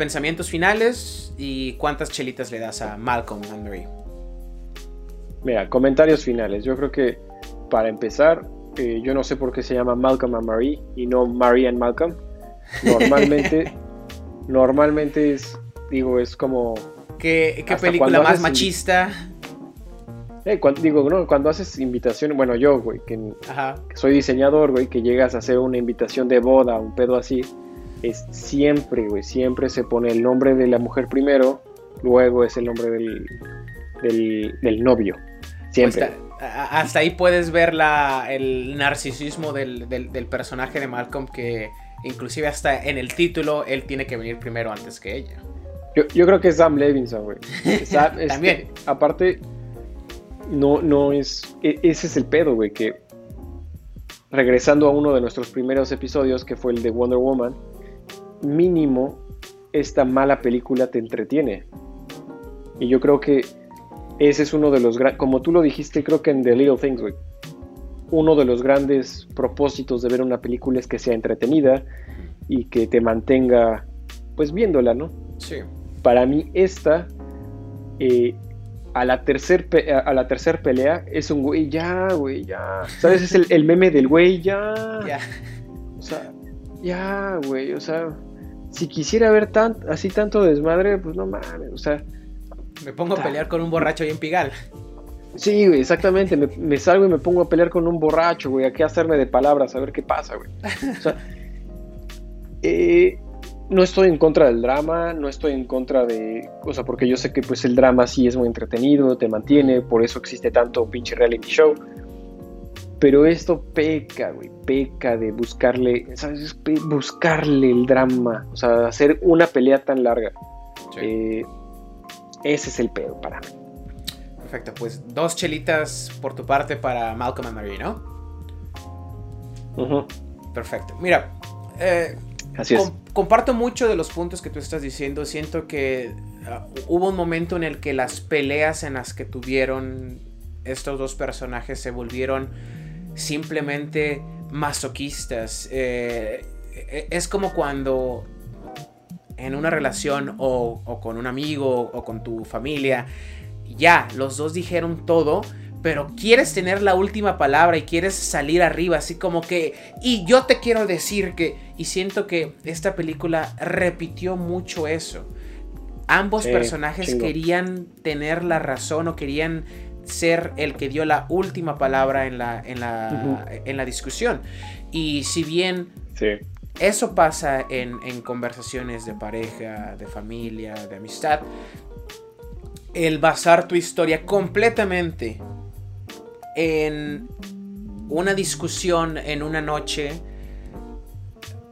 pensamientos finales y cuántas chelitas le das a Malcolm and Marie. Mira, comentarios finales. Yo creo que para empezar, eh, yo no sé por qué se llama Malcolm and Marie y no Marie and Malcolm. (laughs) Normalmente, normalmente es, digo, es como. ¿Qué, película más machista? Eh, cuando, digo, no, cuando haces invitación, bueno, yo, güey, que, que, soy diseñador, güey, que llegas a hacer una invitación de boda, un pedo así, es siempre, güey, siempre se pone el nombre de la mujer primero, luego es el nombre del, del, novio. Siempre. Pues hasta, ahí puedes ver la, el narcisismo del, personaje de Malcolm que inclusive hasta en el título él tiene que venir primero antes que ella. Yo, creo que es Sam Levinson, güey. (laughs) También. aparte, no, no es... E, ese es el pedo, güey, que regresando a uno de nuestros primeros episodios, que fue el de Wonder Woman, mínimo esta mala película te entretiene. Y yo creo que ese es uno de los grandes, como tú lo dijiste, creo que en The Little Things, uno de los grandes propósitos de ver una película es que sea entretenida y que te mantenga, pues viéndola, ¿no? Sí. Para mí esta, eh, a la tercer a la tercer pelea, es un güey ya, güey, ya. ¿Sabes? Es el, el meme del güey ya. Ya. O sea, ya, güey, o sea si quisiera ver tan, así tanto desmadre, pues no mames, o sea. Me pongo a pelear con un borracho y en Pigal. Sí, güey, exactamente. Me, salgo y me pongo a pelear con un borracho, güey. A qué hacerme de palabras, a ver qué pasa, güey. O sea, (laughs) eh, no estoy en contra del drama, no estoy en contra de. O sea, porque yo sé que pues el drama sí es muy entretenido, te mantiene, por eso existe tanto pinche reality show. Pero esto peca, güey, peca de buscarle, ¿sabes? Buscarle el drama, o sea, hacer una pelea tan larga. Eh, ese es el pedo para mí. Perfecto, pues dos chelitas por tu parte para Malcolm and Marie, ¿no? Perfecto. Mira, eh, Así es. comparto mucho de los puntos que tú estás diciendo. Siento que ah, hubo un momento en el que las peleas en las que tuvieron estos dos personajes se volvieron simplemente masoquistas. Eh, e-, es como cuando en una relación o, con un amigo o con tu familia, ya, los dos dijeron todo, pero quieres tener la última palabra y quieres salir arriba, así como que, y yo te quiero decir que, y siento que esta película repitió mucho eso. Ambos personajes querían tener la razón o querían ser el que dio la última palabra en la, en la, discusión. Y si bien eso pasa en, conversaciones de pareja, de familia, de amistad, el basar tu historia completamente en una discusión en una noche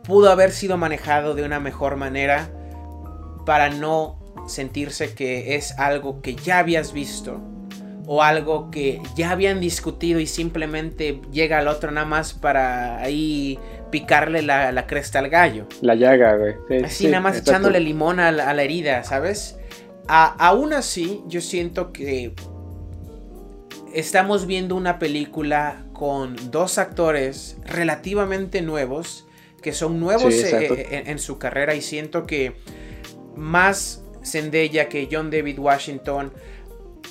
pudo haber sido manejado de una mejor manera para no sentirse que es algo que ya habías visto o algo que ya habían discutido y simplemente llega al otro nada más para ahí picarle la, cresta al gallo. La llaga, güey. así nada más echándole limón a la, herida, ¿sabes? Aún así, yo siento que estamos viendo una película con dos actores relativamente nuevos, que son nuevos eh, en, su carrera y siento que más Zendaya que John David Washington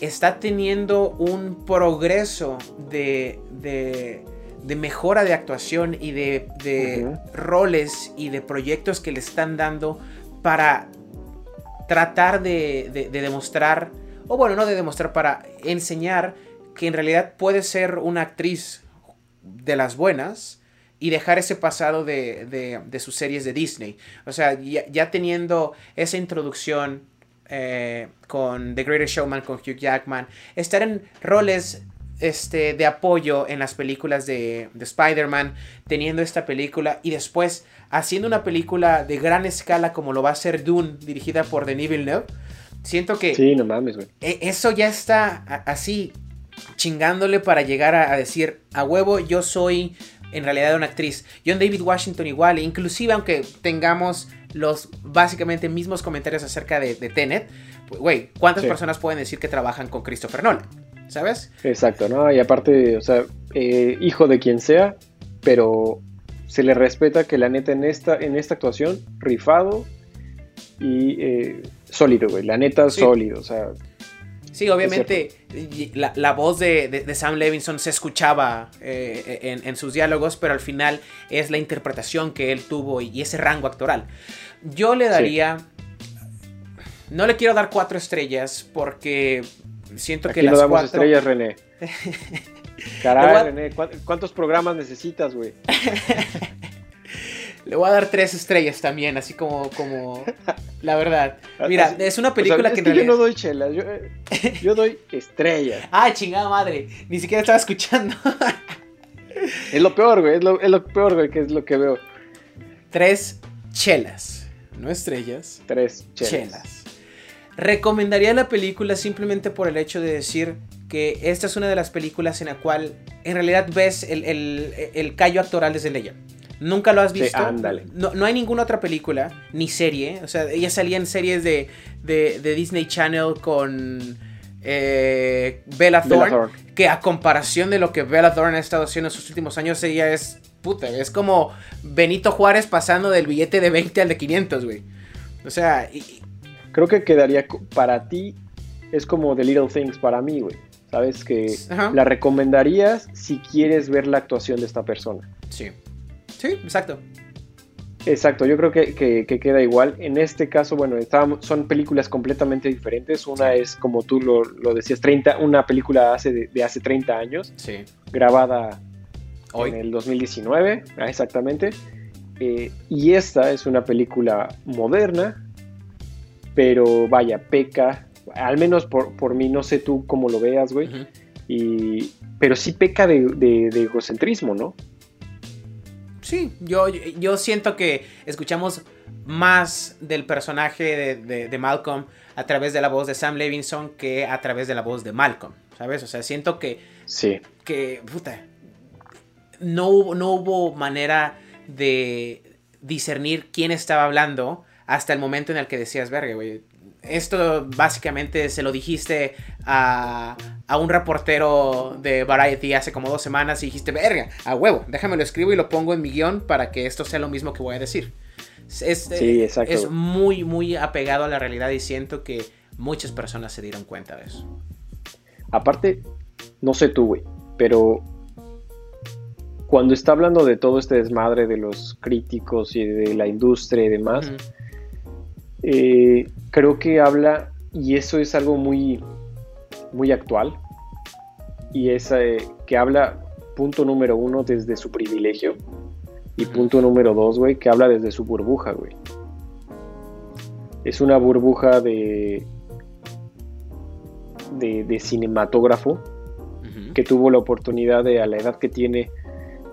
está teniendo un progreso de, de, mejora de actuación y de, roles y de proyectos que le están dando para tratar de, demostrar, o bueno, no de demostrar, para enseñar que en realidad puede ser una actriz de las buenas y dejar ese pasado de, sus series de Disney. O sea, ya, ya teniendo esa introducción eh, con The Greatest Showman, con Hugh Jackman, estar en roles este, de apoyo en las películas de, de Spider-Man, teniendo esta película y después haciendo una película de gran escala como lo va a hacer Dune, dirigida por Denis Villeneuve. Siento que Sí, no mames, güey. e- eso ya está así chingándole para llegar a, a decir a huevo yo soy en realidad una actriz. John David Washington igual, e inclusive aunque tengamos los básicamente mismos comentarios acerca de, de Tenet, pues, güey, ¿cuántas Sí. personas pueden decir que trabajan con Christopher Nolan? ¿Sabes? Exacto, ¿no? Y aparte, o sea, eh, hijo de quien sea, pero se le respeta que la neta en esta, en esta actuación, rifado y eh, sólido, güey. La neta, Sí. sólido, o sea, Sí, obviamente la, la voz de, de- de Sam Levinson se escuchaba eh, en, en sus diálogos, pero al final es la interpretación que él tuvo y, y ese rango actoral. Yo le daría... No le quiero dar cuatro estrellas porque siento que aquí las lo damos cuatro... estrellas, René. (laughs) Caray, a- René, ¿cuán- ¿cuántos programas necesitas, güey? (laughs) Le voy a dar tres estrellas también, así como, como la verdad. Mira, es una o sea, película es que en que yo no doy chelas, yo, (laughs) yo doy estrellas. ¡Ay, chingada madre! Ni siquiera estaba escuchando. Es lo peor, güey, es lo, es lo peor, güey, que es lo que veo. tres chelas, no estrellas. Tres chelas. chelas. Recomendaría la película simplemente por el hecho de decir que esta es una de las películas en la cual en realidad ves el, el, el callo actoral desde ella. Nunca lo has Sí, visto. ándale. No, no hay ninguna otra película, ni serie. O sea, ella salía en series de, de, de Disney Channel con eh, Bella Thorne. Bella Thorne. Que a comparación de lo que Bella Thorne ha estado haciendo en sus últimos años, ella es puta. Es como Benito Juárez pasando del billete de 20 al de 500, güey. O sea, y- Creo que quedaría para ti, es como The Little Things para mí, güey. Sabes que Ajá. la recomendarías si quieres ver la actuación de esta persona. Sí. Sí, exacto. Exacto, yo creo que, que- que queda igual. En este caso, bueno, estábamos- son películas completamente diferentes. Una es, como tú lo, lo decías, 30, una película hace de, de hace 30 años, Sí. grabada Hoy. en el 2019, ah, exactamente. Eh, y esta es una película moderna, pero vaya, peca, al menos por, por mí, no sé tú cómo lo veas, güey, y, pero sí peca de, de- de egocentrismo, ¿no? Sí, yo, yo siento que escuchamos más del personaje de, de- de Malcolm a través de la voz de Sam Levinson que a través de la voz de Malcolm, ¿sabes? O sea, siento que, Sí, que puta, no hubo, no hubo manera de discernir quién estaba hablando hasta el momento en el que decías, verga, güey. Esto básicamente se lo dijiste a, a un reportero de Variety hace como dos semanas y dijiste, verga, a huevo, déjame lo escribo y lo pongo en mi guion para que esto sea lo mismo que voy a decir. Es, Sí, exacto. es muy, muy apegado a la realidad y siento que muchas personas se dieron cuenta de eso. Aparte, no sé tú, güey, pero cuando está hablando de todo este desmadre de los críticos y de la industria y demás. Eh, creo que habla, y eso es algo muy, muy actual, y es eh, que habla, punto número uno, desde su privilegio, y punto número dos, güey, que habla desde su burbuja, güey. Es una burbuja de, de, de cinematógrafo que tuvo la oportunidad de, a la edad que tiene,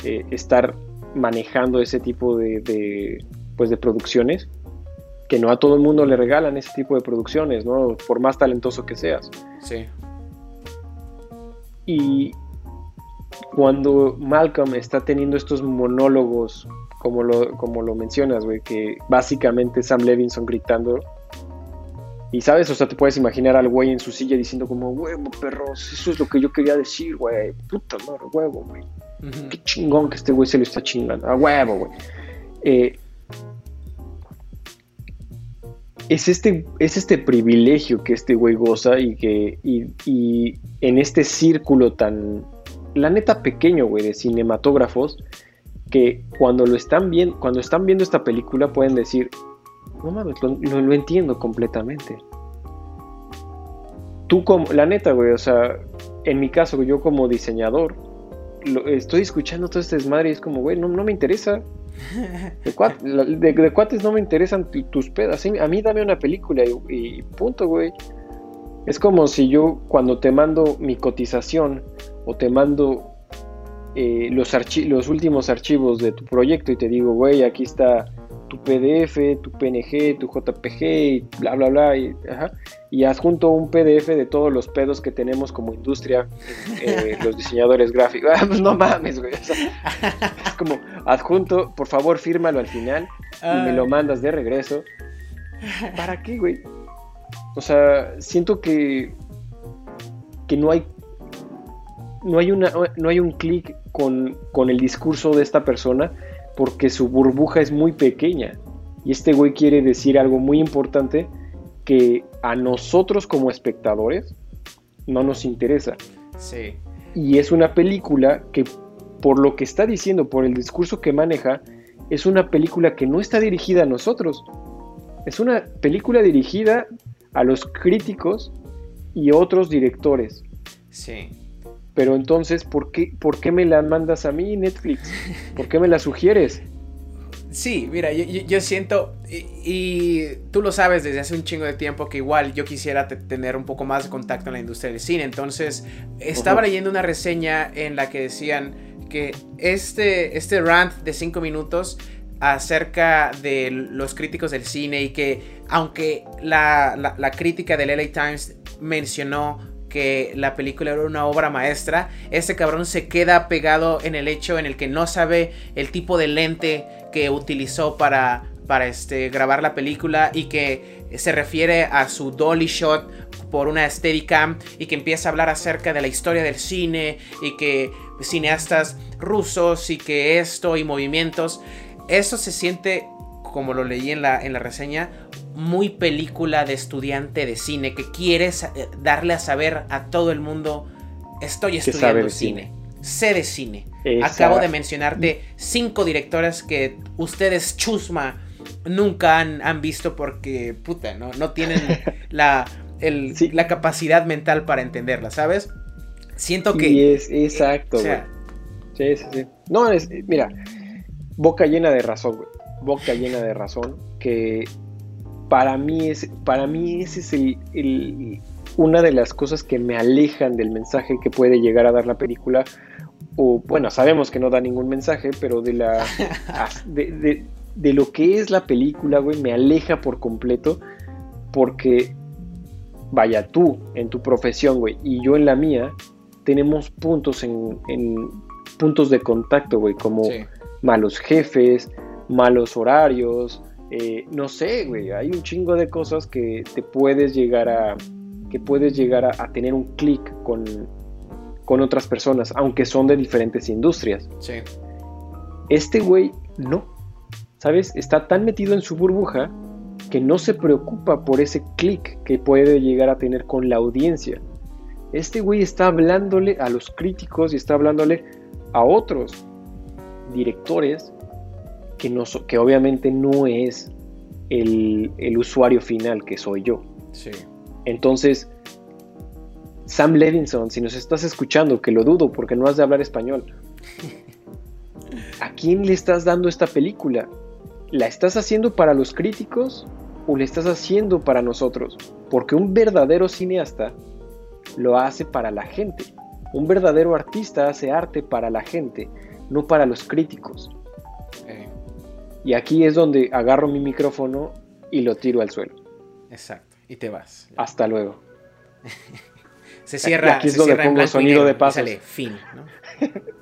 eh, estar manejando ese tipo de, de, pues, de producciones, que no a todo el mundo le regalan ese tipo de producciones, ¿no? Por más talentoso que seas. Sí. Y cuando Malcolm está teniendo estos monólogos, como lo, como lo mencionas, güey, que básicamente Sam Levinson gritando. Y sabes, o sea, te puedes imaginar al güey en su silla diciendo como, huevo, perros, eso es lo que yo quería decir, güey, puta madre, huevo, güey. Qué chingón que este güey se lo está chingando. A huevo, güey. Eh, es, este, es este privilegio que este güey goza y que y, en este círculo tan, la neta pequeño, güey, de cinematógrafos, que cuando lo están viendo, cuando están viendo esta película pueden decir, no mames, lo, lo- lo entiendo completamente. Tú como, la neta, güey, o sea, en mi caso, yo como diseñador, estoy escuchando todo este desmadre y es como, güey, no, no me interesa. De, cuates no me interesan tus pedas. A mí dame una película y, punto, güey. Es como si yo cuando te mando mi cotización o te mando eh, los, los últimos archivos de tu proyecto y te digo, güey, aquí está tu PDF, tu PNG, tu JPG y bla, bla, bla. Y, y adjunto un PDF de todos los pedos que tenemos como industria, eh, (laughs) los diseñadores gráficos. Ah, pues no mames, güey. (laughs) es como, adjunto, por favor, fírmalo al final y me lo mandas de regreso. ¿Para qué, güey? O sea, siento que, que no hay no hay, una, no hay un clic con, con el discurso de esta persona porque su burbuja es muy pequeña. Y este güey quiere decir algo muy importante que a nosotros como espectadores no nos interesa. Sí. Y es una película que, por lo que está diciendo, por el discurso que maneja, es una película que no está dirigida a nosotros. Es una película dirigida a los críticos y otros directores. Sí. Pero entonces, ¿por qué, ¿por qué me la mandas a mí, Netflix? ¿Por qué me la sugieres? Sí, mira, yo, siento, y, tú lo sabes desde hace un chingo de tiempo, que igual yo quisiera tener un poco más de contacto en la industria del cine. Entonces, estaba leyendo una reseña en la que decían que este, este rant de cinco minutos acerca de los críticos del cine y que aunque la, la, la crítica del LA Times mencionó que la película era una obra maestra, este cabrón se queda pegado en el hecho en el que no sabe el tipo de lente que utilizó para, para este, grabar la película y que se refiere a su dolly shot por una Steadicam y que empieza a hablar acerca de la historia del cine y que cineastas rusos y que esto y movimientos. Eso se siente, como lo leí en la, en la reseña, muy película de estudiante de cine que quieres eh, darle a saber a todo el mundo, estoy estudiando cine. sé de cine. Acabo de mencionarte cinco directoras que ustedes, chusma, nunca han, visto porque, puta, no, no tienen (laughs) la, la capacidad mental para entenderla, ¿sabes? Siento que... es exacto, Sí, sí, sí. No, es, mira, boca llena de razón, güey. Boca llena de razón que para mí, es, para mí ese es el, una de las cosas que me alejan del mensaje que puede llegar a dar la película. O bueno, sabemos que no da ningún mensaje, pero de la (laughs) de, de, lo que es la película, güey, me aleja por completo. Porque, vaya, tú en tu profesión, güey, y yo en la mía, tenemos puntos en, puntos de contacto, güey, como malos jefes, malos horarios, eh, no sé, güey, hay un chingo de cosas que te puedes llegar a, que puedes llegar a, tener un clic con, con otras personas, aunque son de diferentes industrias. Sí. Este güey no, ¿sabes? Está tan metido en su burbuja que no se preocupa por ese clic que puede llegar a tener con la audiencia. Este güey está hablándole a los críticos y está hablándole a otros directores que, que obviamente no es el, usuario final que soy yo. Entonces, Sam Levinson, si nos estás escuchando, que lo dudo porque no has de hablar español, ¿a quién le estás dando esta película? ¿La estás haciendo para los críticos o la estás haciendo para nosotros? Porque un verdadero cineasta lo hace para la gente. Un verdadero artista hace arte para la gente, no para los críticos. Y aquí es donde agarro mi micrófono y lo tiro al suelo. Exacto, y te vas. Hasta luego. (laughs) se cierra. Aquí es donde pongo sonido de paso. Sale fin, ¿no? (laughs)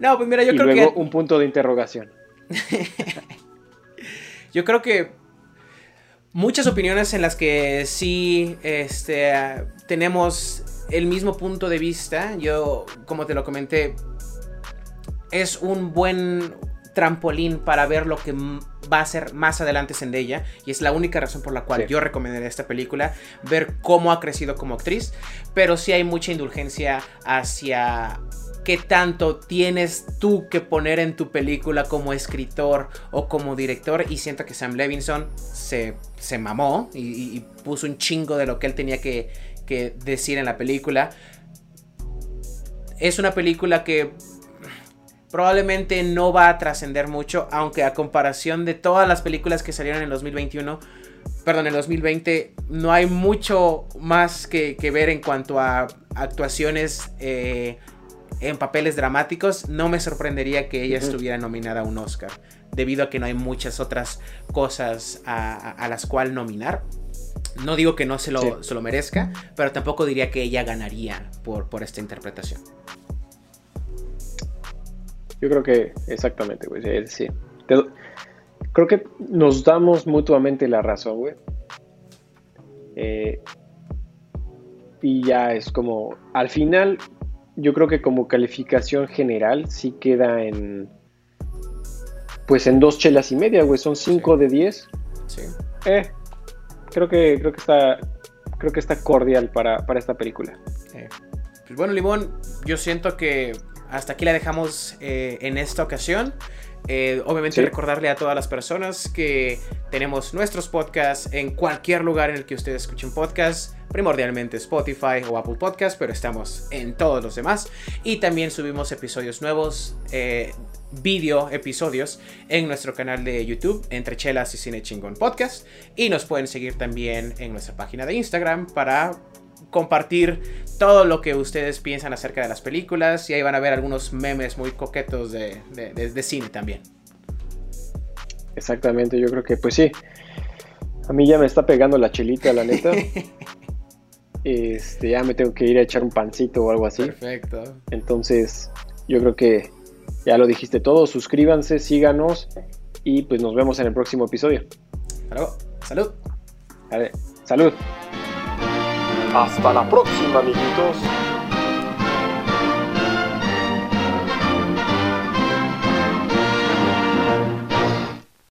No, pues mira, yo y creo luego un punto de interrogación. (laughs) yo creo que muchas opiniones en las que sí este, tenemos el mismo punto de vista. Yo, como te lo comenté, es un buen, trampolín para ver lo que va a ser más adelante Zendaya y es la única razón por la cual yo recomendaría esta película, ver cómo ha crecido como actriz, pero sí hay mucha indulgencia hacia qué tanto tienes tú que poner en tu película como escritor o como director y siento que Sam Levinson se, se mamó y, puso un chingo de lo que él tenía que, que decir en la película. Es una película que probablemente no va a trascender mucho, aunque a comparación de todas las películas que salieron en 2021, perdón, en 2020, no hay mucho más que, ver en cuanto a actuaciones eh, en papeles dramáticos. No me sorprendería que ella estuviera nominada a un Oscar, debido a que no hay muchas otras cosas a, las cuales nominar. No digo que no se lo, se lo, merezca, pero tampoco diría que ella ganaría por, por esta interpretación. Yo creo que exactamente, güey. Sí. creo que nos damos mutuamente la razón, güey. Eh, y ya es como, al final, yo creo que como calificación general sí queda en, pues en dos chelas y media, güey. Son cinco de diez. Sí. Eh, creo que, creo que está, creo que está cordial para, esta película. Pues bueno, Limón, yo siento que hasta aquí la dejamos eh, en esta ocasión. Eh, obviamente recordarle a todas las personas que tenemos nuestros podcasts en cualquier lugar en el que ustedes escuchen podcasts, primordialmente Spotify o Apple Podcasts, pero estamos en todos los demás. Y también subimos episodios nuevos, eh, video episodios en nuestro canal de YouTube, Entre Chelas y Cine Chingón Podcast. Y nos pueden seguir también en nuestra página de Instagram para compartir todo lo que ustedes piensan acerca de las películas y ahí van a ver algunos memes muy coquetos de, cine también. Exactamente, yo creo que pues sí. A mí ya me está pegando la chelita, la neta. (laughs) este, ya me tengo que ir a echar un pancito o algo así. Perfecto. Entonces, yo creo que ya lo dijiste todo. Suscríbanse, síganos y pues nos vemos en el próximo episodio. Salud. salud. Hasta la próxima, amiguitos.